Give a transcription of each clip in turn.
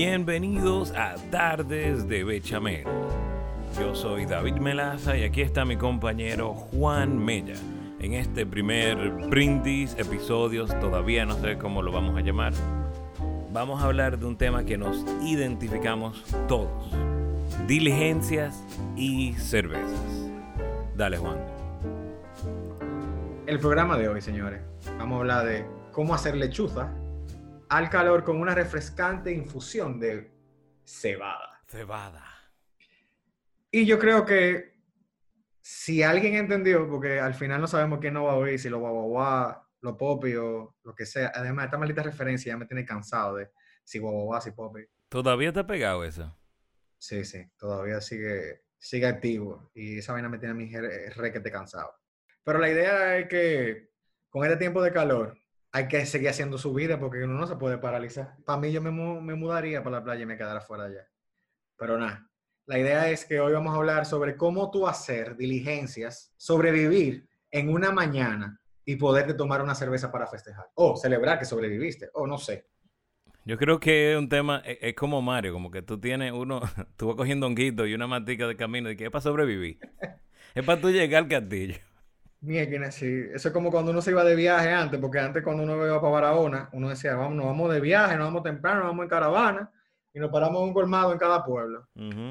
Bienvenidos a Tardes de Bechamel. Yo soy David Melaza y aquí está mi compañero Juan Mella. En este primer brindis, episodios, todavía no sé cómo lo vamos a llamar, vamos a hablar de un tema que nos identificamos todos. Diligencias y cervezas. Dale Juan. El programa de hoy, señores, vamos a hablar de cómo hacer lechuza al calor con una refrescante infusión de cebada. Cebada. Y yo creo que si alguien entendió, porque al final no sabemos quién no va a oír, si lo guaguaguá, lo popi o lo que sea. Además, esta maldita referencia ya me tiene cansado de si guaguaguá, si popi. ¿Todavía te ha pegado eso? Sí, sí, todavía sigue, sigue activo. Y esa vaina me tiene a mí re que te cansado. Pero la idea es que con este tiempo de calor, hay que seguir haciendo su vida porque uno no se puede paralizar. Para mí yo me, me mudaría para la playa y me quedara fuera allá. Pero nada, la idea es que hoy vamos a hablar sobre cómo tú hacer diligencias, sobrevivir en una mañana y poderte tomar una cerveza para festejar. O celebrar que sobreviviste, o no sé. Yo creo que es un tema, es, es como Mario, como que tú tienes uno, tú vas cogiendo honguito y una matica de camino y que es para sobrevivir. es para tú llegar al castillo. Mira, sí. Eso es como cuando uno se iba de viaje antes, porque antes cuando uno iba para Barahona, uno decía, vamos, nos vamos de viaje, nos vamos temprano, nos vamos en caravana y nos paramos un colmado en cada pueblo.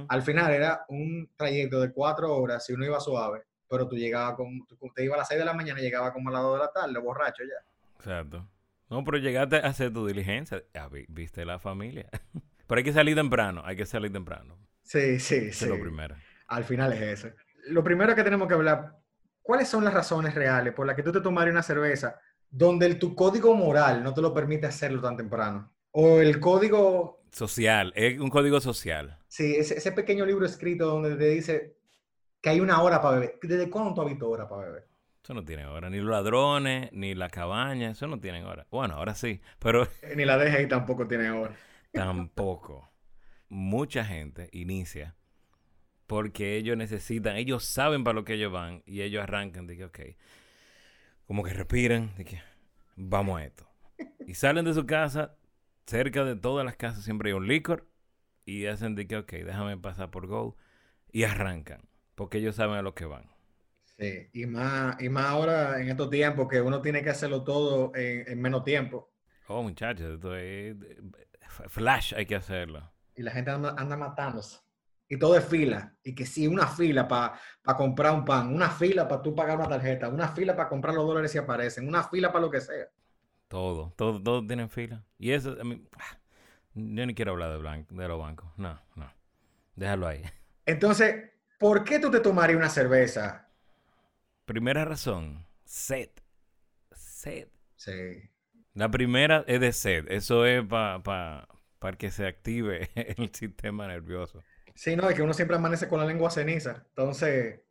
Al final era un trayecto de cuatro horas si uno iba suave, pero tú llegabas con, te iba a las seis de la mañana y llegaba como a las dos de la tarde, borracho ya. Exacto. No, pero llegaste a hacer tu diligencia, viste la familia. pero hay que salir temprano, hay que salir temprano. Sí, sí, sí. Es lo primero. Al final es eso. Lo primero que tenemos que hablar ¿cuáles son las razones reales por las que tú te tomarías una cerveza donde el, tu código moral no te lo permite hacerlo tan temprano? O el código... Social, es un código social. Sí, ese, ese pequeño libro escrito donde te dice que hay una hora para beber. ¿Desde cuándo tú has visto hora para beber? Eso no tiene hora. Ni los ladrones, ni la cabaña, eso no tienen hora. Bueno, ahora sí, pero... Ni la DGI tampoco tiene hora. tampoco. Mucha gente inicia porque ellos necesitan, ellos saben para lo que ellos van y ellos arrancan de que, ok, como que respiran, de que vamos a esto. Y salen de su casa, cerca de todas las casas siempre hay un licor y hacen de que, ok, déjame pasar por Go y arrancan, porque ellos saben a lo que van. Sí, y más, y más ahora en estos tiempos que uno tiene que hacerlo todo en, menos tiempo. Oh, muchachos, esto es flash, hay que hacerlo. Y la gente anda, anda matándose y todo es fila. Y que sí, una fila para comprar un pan, una fila para tú pagar una tarjeta, una fila para comprar los dólares si aparecen, una fila para lo que sea. Todo, todo, todo tienen fila. Y eso, a mí, yo ni quiero hablar de, blanco, de los bancos. No, no. Déjalo ahí. Entonces, ¿por qué tú te tomarías una cerveza? Primera razón, sed. Sed. Sí. La primera es de sed. Eso es para para que se active el sistema nervioso. Sí, no, es que uno siempre amanece con la lengua ceniza. Entonces,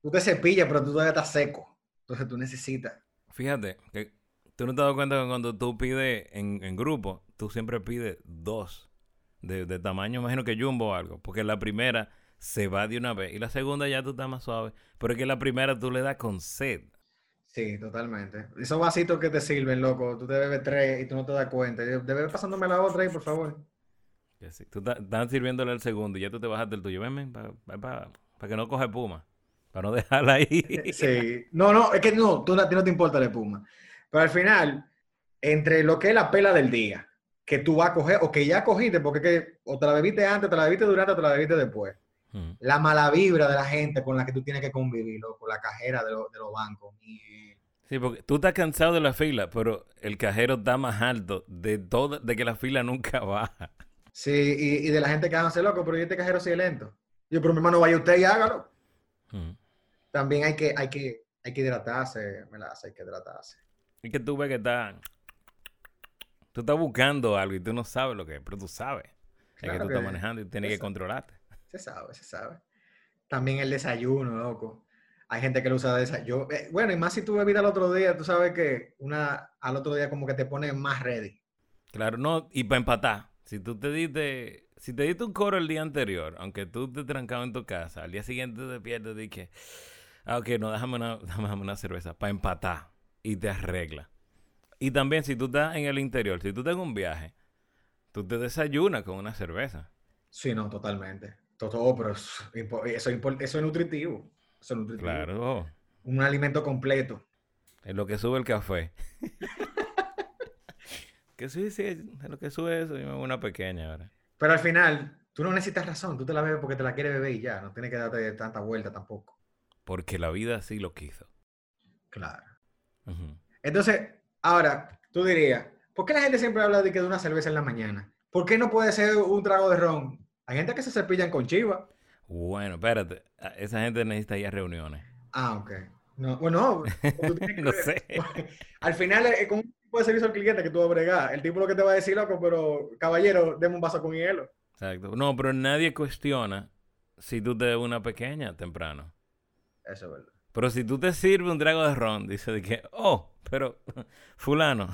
tú te cepillas, pero tú todavía estás seco. Entonces tú necesitas. Fíjate, que tú no te das cuenta que cuando tú pides en, grupo, tú siempre pides dos de, tamaño, imagino que jumbo o algo. Porque la primera se va de una vez y la segunda ya tú estás más suave. Pero es que la primera tú le das con sed. Sí, totalmente. Esos vasitos que te sirven, loco, tú te bebes tres y tú no te das cuenta. Debes pasándome la otra ahí, por favor. Tú estás sirviéndole el segundo y ya tú te bajas del tuyo. Ven, para que no coge puma. Para no dejarla ahí. Sí. No, no, es que no, tú, a ti no te importa la puma. Pero al final, entre lo que es la pela del día, que tú vas a coger, o que ya cogiste, porque que, o te la bebiste antes, te la bebiste durante, o te la bebiste después. La mala vibra de la gente con la que tú tienes que convivir, con la cajera de, de los bancos. Sí, porque tú estás cansado de la fila, pero el cajero está más alto de todo, de que la fila nunca baja. Sí, y, de la gente que hace loco, pero yo este cajero sigue lento. Yo, pero mi hermano, vaya usted y hágalo. También hay que, hay que, hay que hidratarse, me la hace, hay que hidratarse. Es que tú ves que está, tú estás buscando algo y tú no sabes lo que es, pero tú sabes. es que tú estás manejando y tienes que controlarte. Se sabe, se sabe. También el desayuno, loco. Hay gente que lo usa de desayuno. Eh, bueno, y más si tú bebida al otro día, tú sabes que una al otro día como que te pone más ready. Claro, no, y para empatar. Si tú te diste, si te diste un coro el día anterior, aunque tú te trancabas en tu casa, al día siguiente te despiertas y que, ah, ok, no, déjame una, déjame una cerveza para empatar y te arregla. Y también si tú estás en el interior, si tú estás en un viaje, Tú te desayunas con una cerveza. Sí, no, totalmente. Todo, pero eso, eso, eso es nutritivo. Eso es nutritivo. Claro. Un alimento completo. Es lo que sube el café. que sí, sí, es lo que sube eso. Yo me una pequeña ahora. Pero al final, tú no necesitas razón. Tú te la bebes porque te la quieres beber y ya. No tienes que darte tanta vuelta tampoco. Porque la vida sí lo quiso. Claro. Entonces, ahora, tú dirías, ¿por qué la gente siempre habla de que de una cerveza en la mañana? ¿Por qué no puede ser un trago de ron? Hay gente que se cepillan con chiva. Bueno, espérate. Esa gente necesita ir a reuniones. Ah, ok. No, bueno, no sé. Al final, es como un tipo de servicio al cliente que tú vas a bregar. El tipo lo que te va a decir, loco, pero caballero, deme un vaso con hielo. Exacto. No, pero nadie cuestiona si tú te des una pequeña temprano. Eso es verdad. Pero si tú te sirves un trago de ron, dice de que, oh, pero fulano,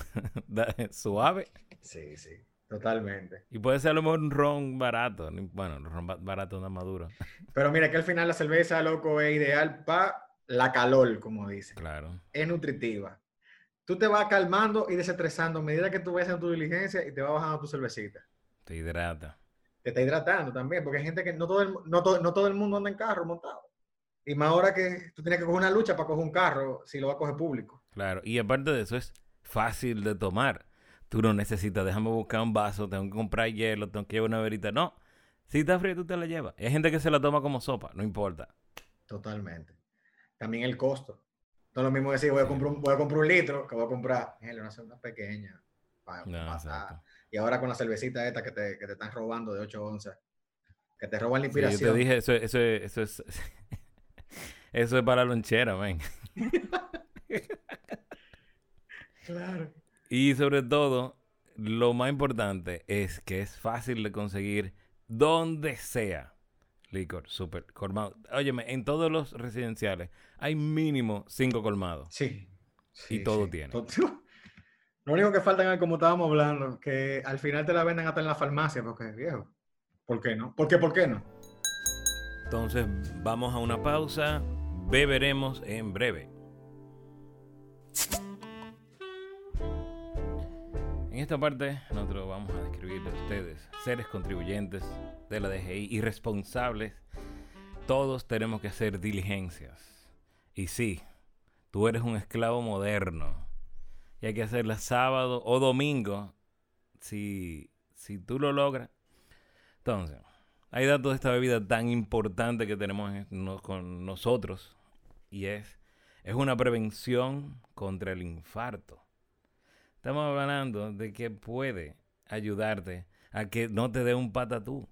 suave. Sí, sí, totalmente. Y puede ser a lo mejor un ron barato. Bueno, un ron barato no maduro. Pero mira que al final la cerveza, loco, es ideal para la calor, como dice. Claro. Es nutritiva. Tú te vas calmando y desestresando a medida que tú ves en tu diligencia y te vas bajando tu cervecita. Te hidrata. Te está hidratando también, porque hay gente que no todo el, no no todo el mundo anda en carro montado. Y más ahora que tú tienes que coger una lucha para coger un carro si lo va a coger público. Claro, y aparte de eso es fácil de tomar. Tú no necesitas, déjame buscar un vaso, tengo que comprar hielo, tengo que llevar una verita. No, si está frío tú te la llevas. hay gente que se la toma como sopa, no importa. Totalmente. También el costo. No es lo mismo decir, voy a comprar un, voy a comprar un litro que voy a comprar una, una pequeña. y ahora con la cervecita esta que te, que te están robando de 8 onzas, que te roban la inspiración. yo te dije, eso, eso, eso es... Eso es para lonchera, ven. claro. Y sobre todo, lo más importante es que es fácil de conseguir donde sea licor super colmado. Óyeme, en todos los residenciales hay mínimo cinco colmados. Sí. y todo tiene. Lo único que falta es, como estábamos hablando, que al final te la venden hasta en la farmacia, porque es viejo. ¿Por qué no? ¿Por qué, por qué no? Entonces, vamos a una pausa beberemos en breve. En esta parte nosotros vamos a describirle a ustedes, seres contribuyentes de la DGI y responsables, todos tenemos que hacer diligencias. Y sí, tú eres un esclavo moderno y hay que hacerla sábado o domingo si, si tú lo logras. Entonces, hay datos de esta bebida tan importante que tenemos con nosotros y es, es una prevención contra el infarto. Estamos hablando de que puede ayudarte a que no te dé un patatú.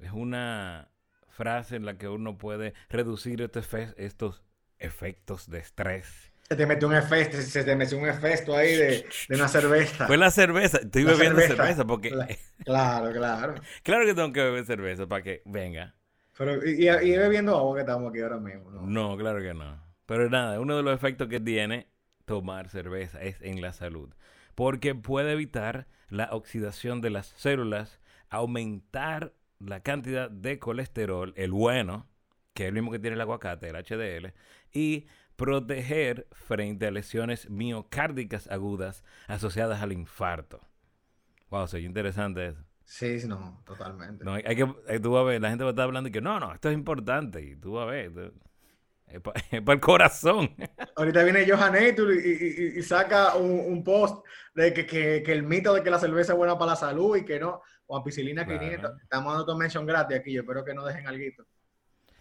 Es una frase en la que uno puede reducir estos efectos de estrés se te metió un efecto, se te metió un efecto ahí de, de una cerveza. Fue la cerveza, estoy bebiendo cerveza, porque... Claro, claro. claro que tengo que beber cerveza para que venga. Pero, y, y, bebiendo agua que estamos aquí ahora mismo, ¿no? No, claro que no. Pero nada, uno de los efectos que tiene tomar cerveza es en la salud. Porque puede evitar la oxidación de las células, aumentar la cantidad de colesterol, el bueno, que es el mismo que tiene el aguacate, el HDL, y proteger frente a lesiones miocárdicas agudas asociadas al infarto. Wow, soy interesante eso. Sí, no, totalmente. No, hay, que, eh, tú vas a ver, la gente va a estar hablando y que no, no, esto es importante. Y tú vas a ver, es para el corazón. Ahorita viene Johan Eitul y, y, saca un, post de que, que, que, el mito de que la cerveza es buena para la salud y que no. O ampicilina 500. Estamos dando tu mention gratis aquí. Yo espero que no dejen algo.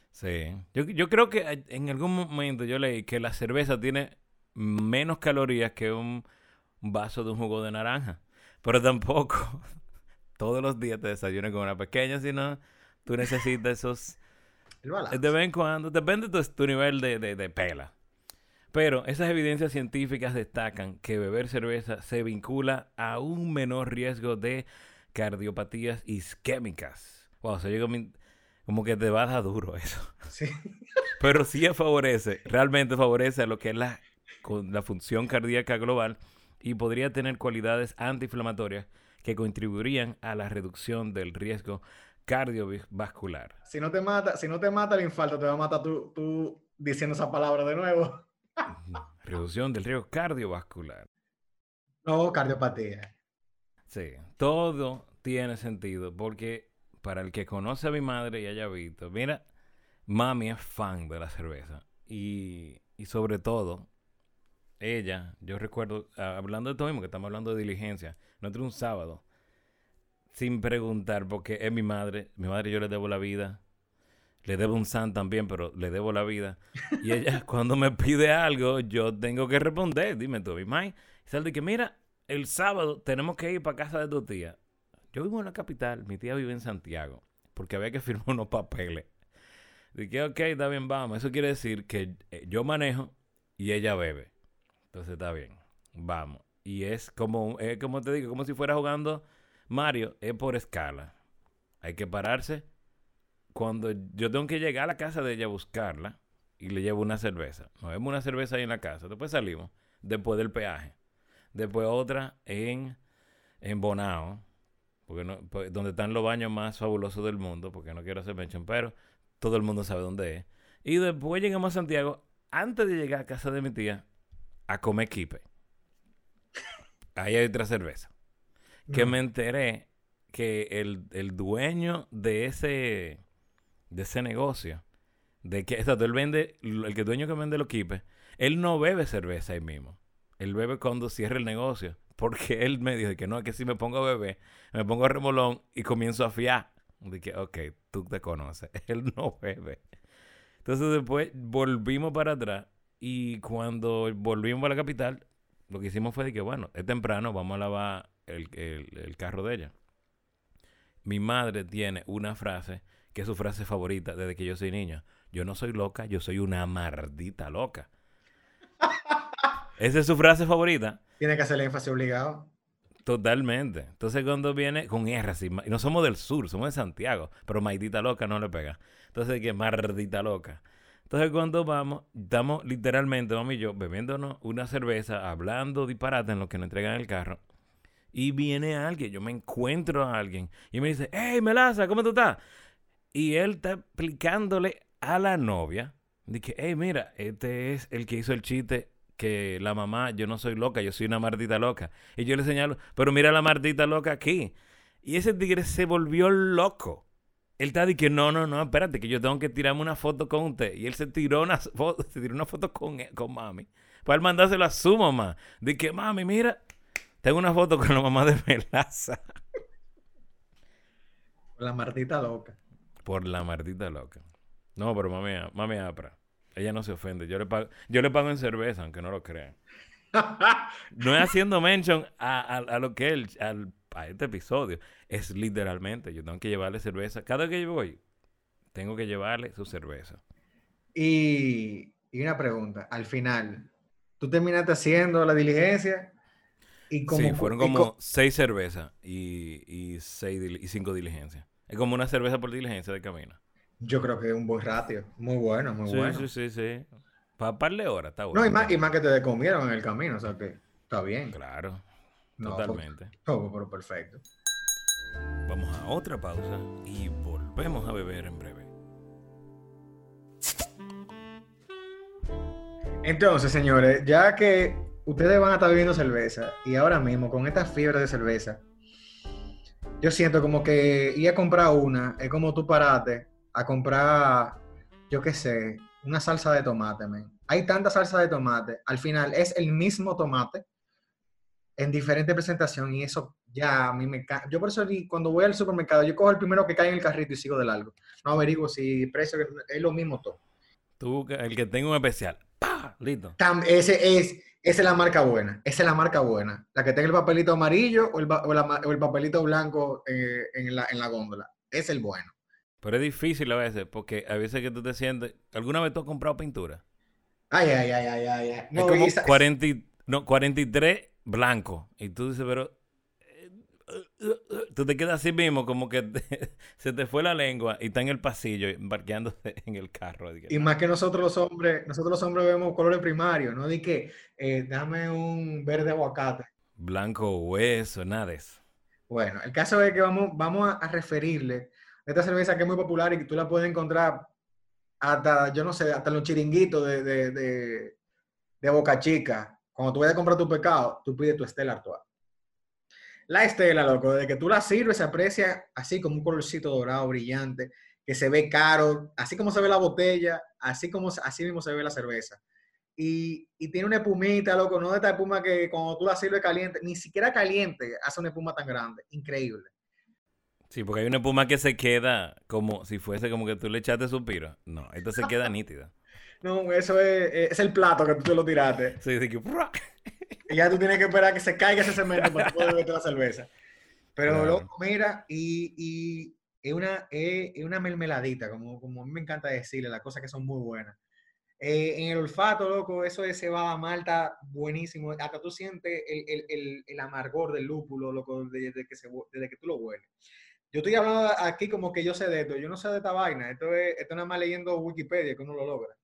Sí. Yo, yo creo que en algún momento yo leí que la cerveza tiene menos calorías que un vaso de un jugo de naranja. Pero tampoco todos los días te desayunas con una pequeña, sino tú necesitas esos... de vez en cuando, depende de tu, nivel de, de, de pela. Pero esas evidencias científicas destacan que beber cerveza se vincula a un menor riesgo de cardiopatías isquémicas. Wow, se llegó mi como que te va a dar duro eso. Sí. Pero sí favorece, realmente favorece a lo que es la, la función cardíaca global y podría tener cualidades antiinflamatorias que contribuirían a la reducción del riesgo cardiovascular. Si no te mata, si no te mata el infarto, te va a matar tú, tú diciendo esa palabra de nuevo. Reducción del riesgo cardiovascular. No, cardiopatía. Sí, todo tiene sentido porque para el que conoce a mi madre y haya visto, mira, mami es fan de la cerveza y, y sobre todo, ella, yo recuerdo, ah, hablando de todo mismo, que estamos hablando de diligencia, nosotros un sábado, sin preguntar, porque es mi madre, mi madre yo le debo la vida, le debo un san también, pero le debo la vida. Y ella cuando me pide algo, yo tengo que responder, dime tú, mi mamá, y que mira, el sábado tenemos que ir para casa de tu tía. Yo vivo en la capital, mi tía vive en Santiago, porque había que firmar unos papeles. Dije, ok, está bien, vamos. Eso quiere decir que eh, yo manejo y ella bebe. Entonces está bien, vamos. Y es como, es como te digo, como si fuera jugando Mario, es por escala. Hay que pararse. Cuando yo tengo que llegar a la casa de ella a buscarla y le llevo una cerveza. Nos vemos una cerveza ahí en la casa. Después salimos, después del peaje. Después otra en, en Bonao, porque no, pues, donde están los baños más fabulosos del mundo, porque no quiero hacer mention, pero todo el mundo sabe dónde es. Y después llegamos a Santiago, antes de llegar a casa de mi tía, a comer kipe. Ahí hay otra cerveza. Que me enteré que el, el, dueño de ese, de ese negocio, de que, exacto, él vende, el que dueño que vende los kipes, él no bebe cerveza ahí mismo. Él bebe cuando cierra el negocio. Porque él me dijo que no, es que si me pongo a beber, me pongo a remolón y comienzo a fiar. Dije, ok, tú te conoces. Él no bebe. Entonces después volvimos para atrás y cuando volvimos a la capital, lo que hicimos fue de que, bueno, es temprano, vamos a lavar el, el carro de ella. Mi madre tiene una frase que es su frase favorita desde que yo soy niño. Yo no soy loca, yo soy una maldita loca. Esa es su frase favorita. Tiene que hacer el énfasis obligado. Totalmente. Entonces cuando viene con R, así, no somos del sur, somos de Santiago, pero maldita loca no le pega. Entonces, que maldita loca. Entonces cuando vamos, estamos literalmente, mami y yo, bebiéndonos una cerveza, hablando disparate en lo que nos entregan el carro. Y viene alguien, yo me encuentro a alguien y me dice, hey, Melaza, ¿cómo tú estás? Y él está explicándole a la novia, dice, hey, mira, este es el que hizo el chiste que la mamá, yo no soy loca, yo soy una mardita loca. Y yo le señalo, pero mira la mardita loca aquí. Y ese tigre se volvió loco. Él está diciendo, no, no, no, espérate, que yo tengo que tirarme una foto con usted. Y él se tiró una foto, se tiró con, con mami. Para él mandárselo a su mamá. Que, mami, mira, tengo una foto con la mamá de Melaza. Por la mardita loca. Por la mardita loca. No, pero mami, mami apra. Ella no se ofende. Yo le pago, yo le pago en cerveza, aunque no lo crean. no es haciendo mention a, lo que él, a este episodio. Es literalmente, yo tengo que llevarle cerveza. Cada vez que yo voy, tengo que llevarle su cerveza. Y, una pregunta, al final, ¿tú terminaste haciendo la diligencia? Y como, sí, fueron como seis cervezas y, y, seis, y cinco diligencias. Es como una cerveza por diligencia de camino. Yo creo que es un buen ratio. Muy bueno, muy bueno. Sí, sí, sí. Para par de horas, está bueno. No, y más, y más que te comieron en el camino, o sea que está bien. Claro. totalmente. Todo, pero perfecto. Vamos a otra pausa y volvemos a beber en breve. Entonces, señores, ya que ustedes van a estar bebiendo cerveza y ahora mismo con esta fiebre de cerveza, yo siento como que ir a comprar una es como tú parate a comprar, yo qué sé, una salsa de tomate, man. Hay tanta salsa de tomate. Al final es el mismo tomate en diferente presentación y eso ya a mí me... Yo por eso cuando voy al supermercado, yo cojo el primero que cae en el carrito y sigo de largo. No averiguo si precio es lo mismo todo. Tú, el que tengo un especial. ¡Pah! Listo. ese es, esa es la marca buena. Esa es la marca buena. La que tenga el papelito amarillo o el, o el papelito blanco eh, en, la, en la góndola. Es el bueno. Pero es difícil a veces, porque a veces que tú te sientes. ¿Alguna vez tú has comprado pintura? Ay, ay, ay, ay, ay. No, es como 40, no, 43 blanco. Y tú dices, pero. Tú te quedas así mismo, como que se te fue la lengua y está en el pasillo, embarqueándose en el carro. Y más que nosotros los hombres, nosotros los hombres vemos colores primarios, ¿no? De que eh, dame un verde aguacate. Blanco hueso, nada de eso. Bueno, el caso es que vamos, vamos a referirle esta cerveza que es muy popular y que tú la puedes encontrar hasta, yo no sé, hasta los chiringuitos de, de, de, Boca Chica. Cuando tú vayas a comprar tu pecado, tú pides tu Estela Artois. La estela, loco, desde que tú la sirves se aprecia así como un colorcito dorado brillante, que se ve caro, así como se ve la botella, así como así mismo se ve la cerveza. Y, y tiene una espumita, loco, no de esta espuma que cuando tú la sirves caliente, ni siquiera caliente hace una espuma tan grande. Increíble. Sí, porque hay una espuma que se queda como si fuese como que tú le echaste suspiro. No, esta se queda nítida. No, eso es, es, el plato que tú te lo tiraste. Sí, sí, que... Y ya tú tienes que esperar que se caiga ese cemento para poder beberte la cerveza. Pero, loco, mira, y, y es, una, es, una mermeladita, como, como a mí me encanta decirle, las cosas que son muy buenas. Eh, en el olfato, loco, eso de cebada malta, buenísimo. Hasta tú sientes el, el, el, el amargor del lúpulo, loco, desde, que, se, desde que tú lo hueles. Yo estoy hablando aquí como que yo sé de esto. Yo no sé de esta vaina. Esto es, esto nada más leyendo Wikipedia que uno lo logra.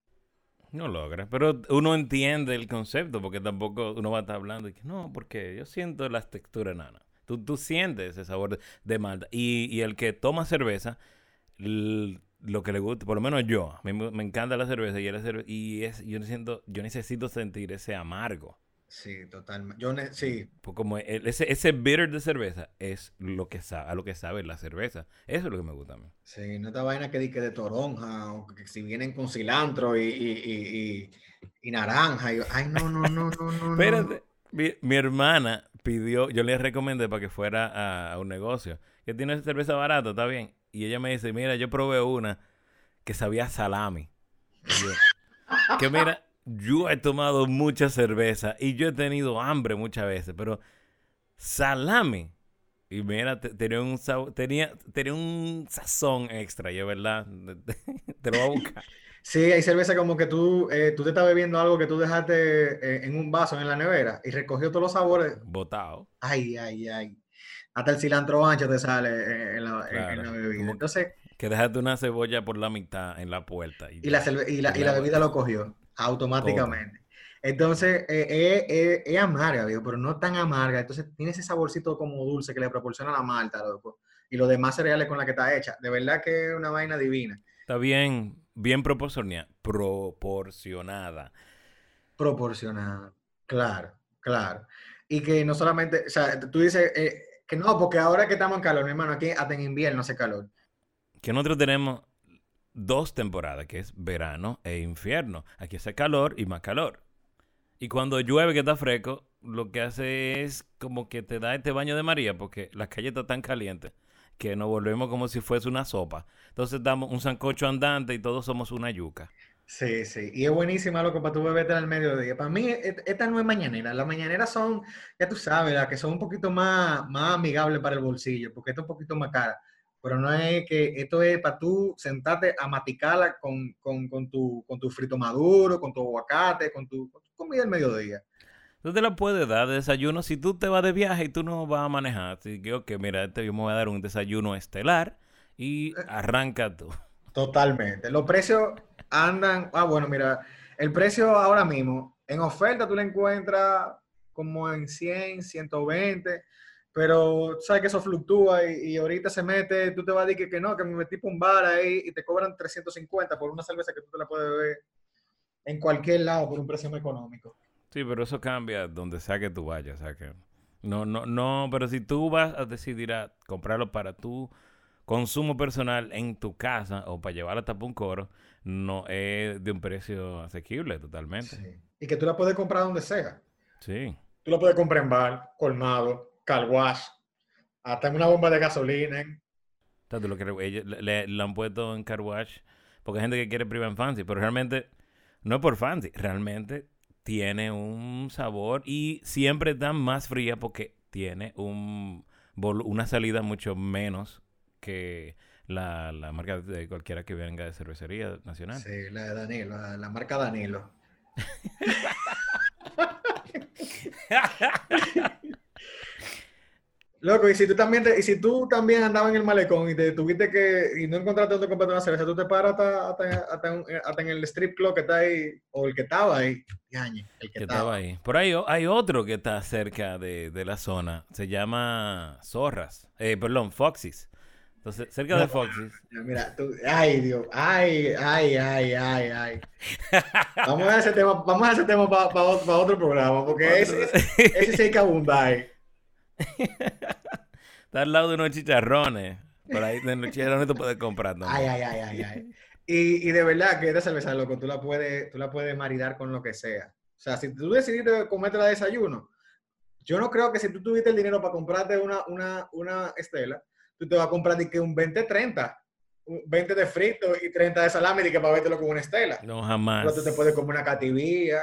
No logra, pero uno entiende el concepto porque tampoco uno va a estar hablando y que no, porque yo siento las texturas nana. Tú, tú sientes ese sabor de, malta. Y, y, el que toma cerveza, lo que le gusta, por lo menos yo, a mí me, encanta la cerveza y, la y es, yo, siento, yo necesito sentir ese amargo. Sí, totalmente. Yo sí. Pues como ese, ese bitter de cerveza es lo que sabe, a lo que sabe la cerveza. Eso es lo que me gusta a mí. Sí, no esta vaina que dice de toronja, o que si vienen con cilantro y, y, y, naranja. ay, no, no, no, no, no. Espérate. Mi, mi, hermana pidió, yo le recomendé para que fuera a, un negocio, que tiene cerveza barata, está bien. Y ella me dice, mira, yo probé una que sabía salami. que mira, yo he tomado mucha cerveza y yo he tenido hambre muchas veces, pero salami. Y mira, tenía un tenía, tenía un sazón extra, yo verdad, te lo voy a buscar. Sí, hay cerveza como que tú, eh, tú te estás bebiendo algo que tú dejaste eh, en un vaso en la nevera y recogió todos los sabores. Botado. Ay, ay, ay. Hasta el cilantro ancho te sale eh, en la, bebida. Entonces, que dejaste una cebolla por la mitad en la puerta. Y, la, y, la, y la bebida lo cogió automáticamente. Entonces, eh, eh, eh, es amarga, pero no tan amarga. Entonces, tiene ese saborcito como dulce que le proporciona la malta, loco. Y los demás cereales con la que está hecha. De verdad que es una vaina divina. Está bien, bien proporcionada. Proporcionada. Proporcionada. Claro, claro. Y que no solamente, o sea, tú dices que no, porque ahora que estamos en calor, mi hermano, aquí hasta en invierno hace calor. Que nosotros tenemos dos temporadas, que es verano e infierno. Aquí hace calor y más calor. Y cuando llueve que está fresco, lo que hace es como que te da este baño de María, porque las calles están tan calientes que nos volvemos como si fuese una sopa. Entonces damos un sancocho andante y todos somos una yuca. Sí, sí. Y es buenísima lo que para tu bebé al mediodía. Para mí, e, esta no es mañanera. Las mañaneras son, ya tú sabes, las que son un poquito más, más amigables para el bolsillo, porque esta es un poquito más cara pero no es que esto es para tú sentarte a maticarla con, con, con, tu, con tu frito maduro, con tu aguacate, con tu, comida del mediodía. Tú te la puedes dar de desayuno si tú te vas de viaje y tú no vas a manejar. Así que, ok, mira, este yo me voy a dar un desayuno estelar y eh. arranca tú. Totalmente. Los precios andan, ah, bueno, mira, el precio ahora mismo, en oferta tú lo encuentras como en 100, 120 pero sabes que eso fluctúa y, ahorita se mete, tú te vas a decir que, no, que me metí por un bar ahí y te cobran 350 por una cerveza que tú te la puedes beber en cualquier lado por un precio muy económico. Sí, pero eso cambia donde sea que tú vayas, o sea que no, no, no, pero si tú vas a decidir a comprarlo para tu consumo personal en tu casa o para llevarlo hasta un coro, no es de un precio asequible totalmente. Sí. Y que tú la puedes comprar donde sea. Sí. Tú la puedes comprar en bar, colmado, carwash, hasta en una bomba de gasolina. Tanto lo que le, han puesto en carwash porque hay gente que quiere privar en fancy, pero realmente no es por fancy, realmente tiene un sabor y siempre está más fría porque tiene un una salida mucho menos que la, la, marca de cualquiera que venga de cervecería nacional. Sí, la de Danilo, la, la marca Danilo. Loco, y si tú también y si tú también andabas en el malecón y te tuviste que y no encontraste donde comprar una cerveza, tú te paras hasta, en el strip club que está ahí o el que estaba ahí, el que, estaba. ahí. Por ahí hay otro que está cerca de, la zona, se llama Zorras, eh, perdón, Foxys. Entonces, cerca de Foxys. Mira, tú, ay Dios, ay, ay, ay, ay, ay. Vamos a ese tema, vamos a ese tema para otro programa, porque ese, ese, ese sí hay que abundar. Está al lado de unos chicharrones. Por ahí de los chicharrones tú puedes comprar también. Ay, ay, ay, ay, ay. Y, y de verdad que esta cerveza, loco, tú la puedes, tú la puedes maridar con lo que sea. O sea, si tú decidiste comerte la desayuno, yo no creo que si tú tuviste el dinero para comprarte una, una, una estela, tú te vas a comprar de que un 20-30. 20 de frito y 30 de salami y que para vértelo con una estela. No, jamás. Pero tú te puedes comer una cativía.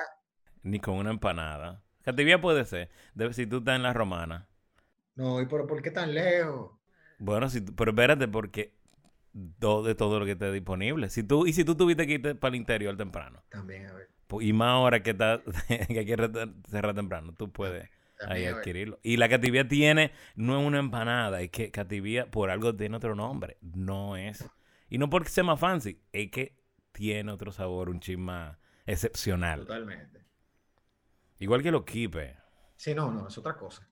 Ni con una empanada. Cativía puede ser, de- si tú estás en la romana. No, ¿y por, por qué tan lejos? Bueno, si, tú- pero espérate, porque todo, de todo lo que esté disponible. Si tú, y si tú tuviste que irte para el interior temprano, También, a ver. y más ahora que, está, que hay que cerrar temprano, tú puedes ahí También, adquirirlo. Y la cativía tiene, no es una empanada, es que cativía por algo tiene otro nombre. No es. Y no porque sea más fancy, es que tiene otro sabor, un chin más excepcional. Totalmente. Igual que los kipe. Sí, no, no, es otra cosa.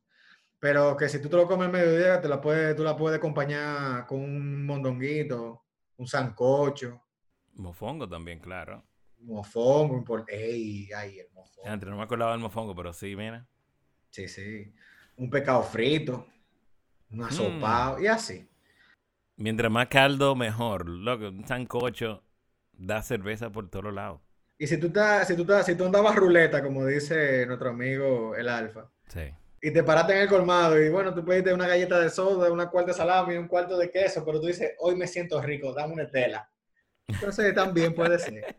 Pero que si tú te lo comes al mediodía, te la puedes, tú la puedes acompañar con un mondonguito, un sancocho, Mofongo también, claro. mofongo, un por... ¡Ey! ¡Ay, el mofongo! Antes no me acordaba del mofongo, pero sí, mira. Sí, sí. Un pescado frito, un asopado, y así. Mientras más caldo, mejor. Loco, un sancocho da cerveza por todos lados. Y si tú estás, si tú estás, si tú andabas ruleta, como dice nuestro amigo el Alfa, Sí. Y te paraste en el colmado y bueno, tú pediste una galleta de soda, una cuarta de salami, un cuarto de queso, pero tú dices, hoy me siento rico, dame una tela. Entonces también puede ser.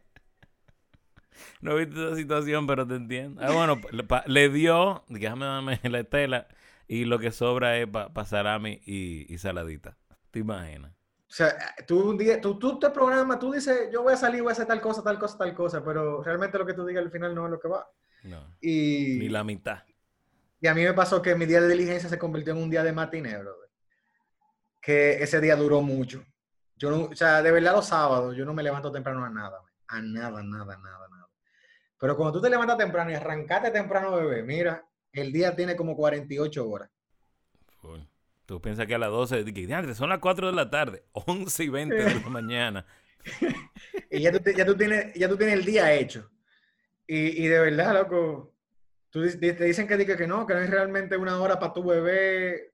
No he visto esa situación, pero te entiendo. Ah, bueno, le, pa- le dio, déjame darme la estela, y lo que sobra es para salami y, y saladita. ¿Te imaginas? O sea, tú un día, tú, tú te programas, tú dices, yo voy a salir, voy a hacer tal cosa, tal cosa, tal cosa, pero realmente lo que tú digas al final no es lo que va. No. Y, Ni la mitad. Y a mí me pasó que mi día de diligencia se convirtió en un día de matiné, brother. Que ese día duró mucho. Yo no, o sea, de verdad los sábados yo no me levanto temprano a nada, a nada, nada, nada, nada. Pero cuando tú te levantas temprano y arrancaste temprano, bebé, mira, el día tiene como 48 horas. Tú piensas que a las 12, di que, "Diantre, son las 4 de la tarde, 11 y 20 de la mañana. Y ya tú, ya tú, tienes, ya tú tienes el día hecho. Y, y de verdad, loco, tú, te dicen que, que no, que no es realmente una hora para tu bebé.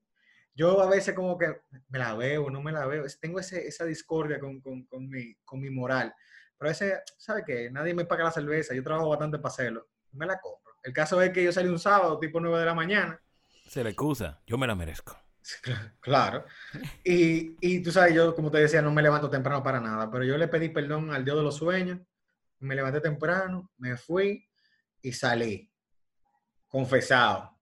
Yo a veces como que me la veo, no me la veo. Tengo ese, esa discordia con, con, con mi, con mi moral. Pero a veces, ¿sabes qué? Nadie me paga la cerveza. Yo trabajo bastante para hacerlo. Me la compro. El caso es que yo salí un sábado, tipo 9 de la mañana. Se le excusa, yo me la merezco. Claro. Y, y tú sabes, yo, como te decía, no me levanto temprano para nada, pero yo le pedí perdón al Dios de los sueños, me levanté temprano, me fui y salí, confesado.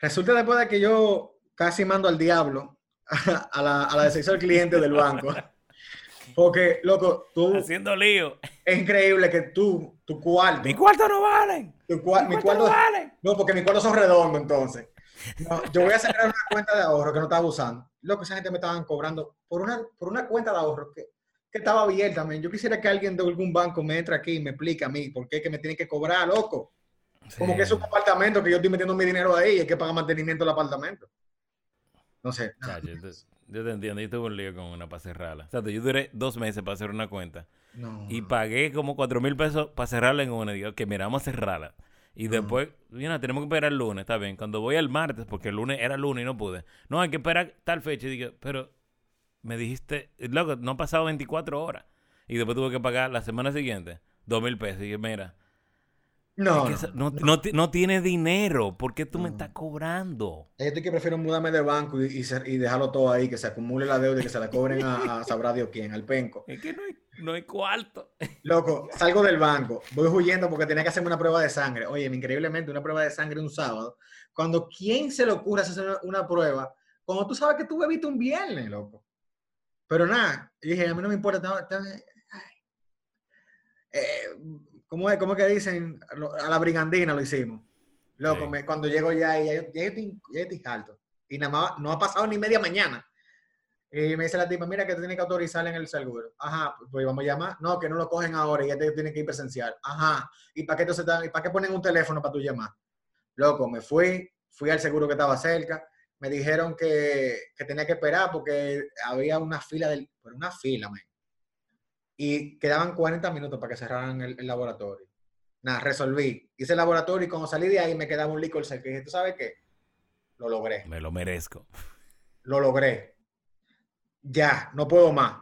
Resulta después de que yo casi mando al diablo a la, a la del cliente del banco. Porque, loco, tú, Haciendo lío. es increíble que tú, tu cuarto, Mi cuarto no valen. tu cua- Mi mi cuarto no valen. no, porque mis cuartos son redondos, entonces. No, yo voy a sacar una cuenta de ahorro que no estaba usando. Loco, esa gente me estaban cobrando por una, por una cuenta de ahorro que, que estaba abierta, también. Yo quisiera que alguien de algún banco me entre aquí y me explique a mí por qué que me tienen que cobrar, loco. Como que es un apartamento que yo estoy metiendo mi dinero ahí y hay que pagar mantenimiento del apartamento. No sé. yo, te, yo te entiendo, yo tuve un lío con una para cerrarla. O sea, yo duré dos meses para hacer una cuenta no. y pagué como cuatro mil pesos para cerrarla en una. Y digo, que mira, vamos a cerrarla. Y después, después, mira, tenemos que esperar el lunes, está bien. Cuando voy al martes, porque el lunes era lunes y no pude. No, hay que esperar tal fecha. Y digo, pero me dijiste, loco, no han pasado 24 horas. Y después tuve que pagar la semana siguiente dos mil pesos. Y dije, mira, no, es que no, no, no. no ti- no tiene dinero. ¿Por qué tú me estás cobrando? Yo estoy que prefiero mudarme de banco y, y, ser- y dejarlo todo ahí, que se acumule la deuda y que se la cobren a, a sabrá Dios quién, al penco. Es que no hay, no hay cuarto. Loco, salgo del banco, voy huyendo porque tenía que hacerme una prueba de sangre. Oye, increíblemente, una prueba de sangre un sábado. Cuando quién se le ocurre hacer una, una prueba, cuando tú sabes que tú bebiste un viernes, loco. Pero nada, yo dije, a mí no me importa. ay. Eh, ¿cómo, es, ¿Cómo es que dicen? A la brigandina lo hicimos. Loco, Sí. me- cuando llego ya, ya, ya yo estoy, ya estoy alto. Y nada más, no ha pasado ni media mañana. Y me dice la tipa, mira que te tiene que autorizar en el seguro. Ajá, pues vamos a llamar. No, que no lo cogen ahora y ya te tienen que ir presencial. Ajá, ¿y para qué, entonces y para qué ponen un teléfono para tu llamar? Loco, me fui, fui al seguro que estaba cerca. Me dijeron que, que tenía que esperar porque había una fila, del, pero una fila, man. Y quedaban 40 minutos para que cerraran el, el laboratorio. Nada, resolví. Hice el laboratorio y cuando salí de ahí me quedaba un licor seco. Y dije, ¿tú sabes qué? lo logré. Me lo merezco. Lo logré. Ya, no puedo más.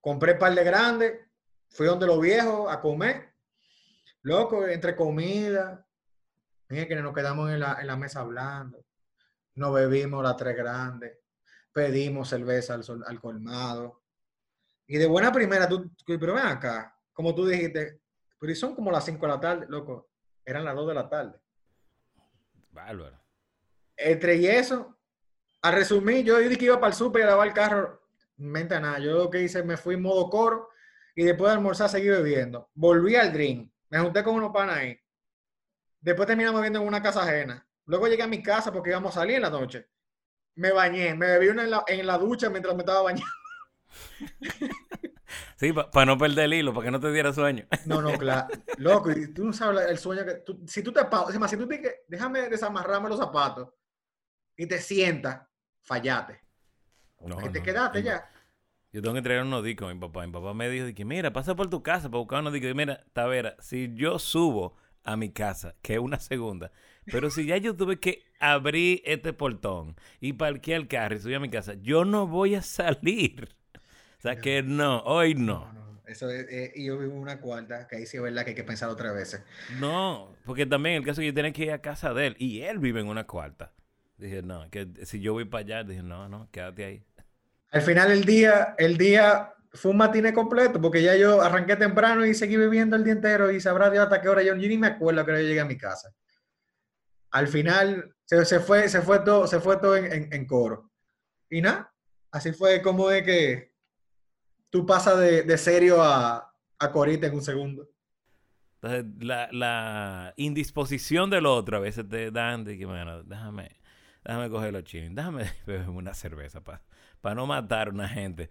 Compré par de grandes, fui donde los viejos a comer. Loco, entre comida. Mira que nos quedamos en la, en la mesa hablando. Nos bebimos las tres grandes. Pedimos cerveza al, sol- al colmado. Y de buena primera, tú, pero ven acá, como tú dijiste, pero y son como las 5 de la tarde, loco. Eran las 2 de la tarde. Bárbaro. Entre y eso, a resumir, yo dije que iba para el súper y a lavar el carro. Mente nada, yo lo que hice, me fui en modo coro y después de almorzar seguí bebiendo. Volví al drink, me junté con unos panas ahí. Después terminamos viendo en una casa ajena. Luego llegué a mi casa porque íbamos a salir en la noche. Me bañé, me bebí una en la, en la ducha mientras me estaba bañando. Sí, para no perder el hilo, para que no te diera sueño. No, no, claro. Loco, y tú no sabes el sueño que... tú- si tú te pausas, si tú te dices, déjame desamarrarme los zapatos y te sientas, fallate. No, que te quedaste ya. Yo tengo que entregar unos discos a mi papá. Mi papá me dijo que, mira, pasa por tu casa para buscar unos discos. Y mira, Tavera, si yo subo a mi casa, que es una segunda, pero si ya yo tuve que abrir este portón y parquear el carro y subir a mi casa, yo no voy a salir. Sea que no, hoy no. no. Eso es, eh, y yo vivo en una cuarta, que ahí sí es verdad que hay que pensar otra veces. No, porque también el caso es que yo tenía que ir a casa de él y él vive en una cuarta. Dije, no, que si yo voy para allá, dije, no, no, quédate ahí. Al final el día, el día fue un matiné completo, porque ya yo arranqué temprano y seguí viviendo el día entero y sabrá Dios hasta qué hora yo, yo ni me acuerdo hora yo llegué a mi casa. Al final se, se fue, se fue todo, se fue todo en, en- en coro. Y nada, así fue como de que tú pasas de, de serio a, a corita en un segundo. Entonces, la, la indisposición del otro a veces te dan de que, bueno, déjame, déjame coger los chinos, déjame beberme una cerveza para no matar a una gente.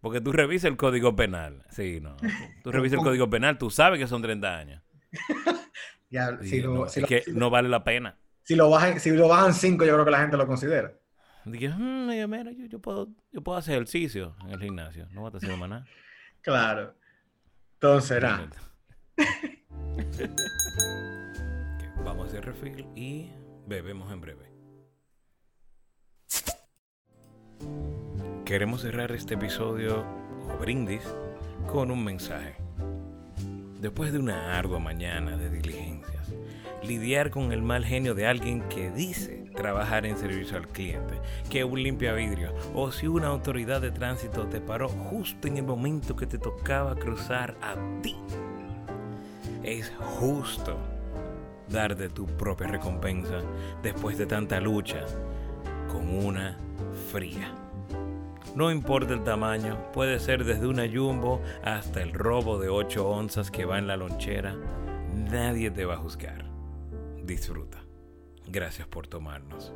Porque tú revisas el código penal. Sí, no. Tú, revisas el código penal, tú sabes que son 30 años. Ya, lo, no, si es lo- que si- no vale la pena. si lo bajan, si lo bajan cinco, yo creo que la gente lo considera. Dije, "Mm, yo, mira, yo, yo puedo, yo puedo hacer ejercicio en el gimnasio. No voy a estar haciendo más nada. Claro. Entonces, nada. Vamos a hacer refill y bebemos en breve. Queremos cerrar este episodio o brindis con un mensaje. Después de una ardua mañana de diligencias, lidiar con el mal genio de alguien que dice trabajar en servicio al cliente, que un limpia vidrio o si una autoridad de tránsito te paró justo en el momento que te tocaba cruzar a ti es justo darte tu propia recompensa después de tanta lucha con una fría. No importa el tamaño, puede ser desde una jumbo hasta el robo de 8 onzas que va en la lonchera. Nadie te va a juzgar. Disfruta. Gracias por tomarnos.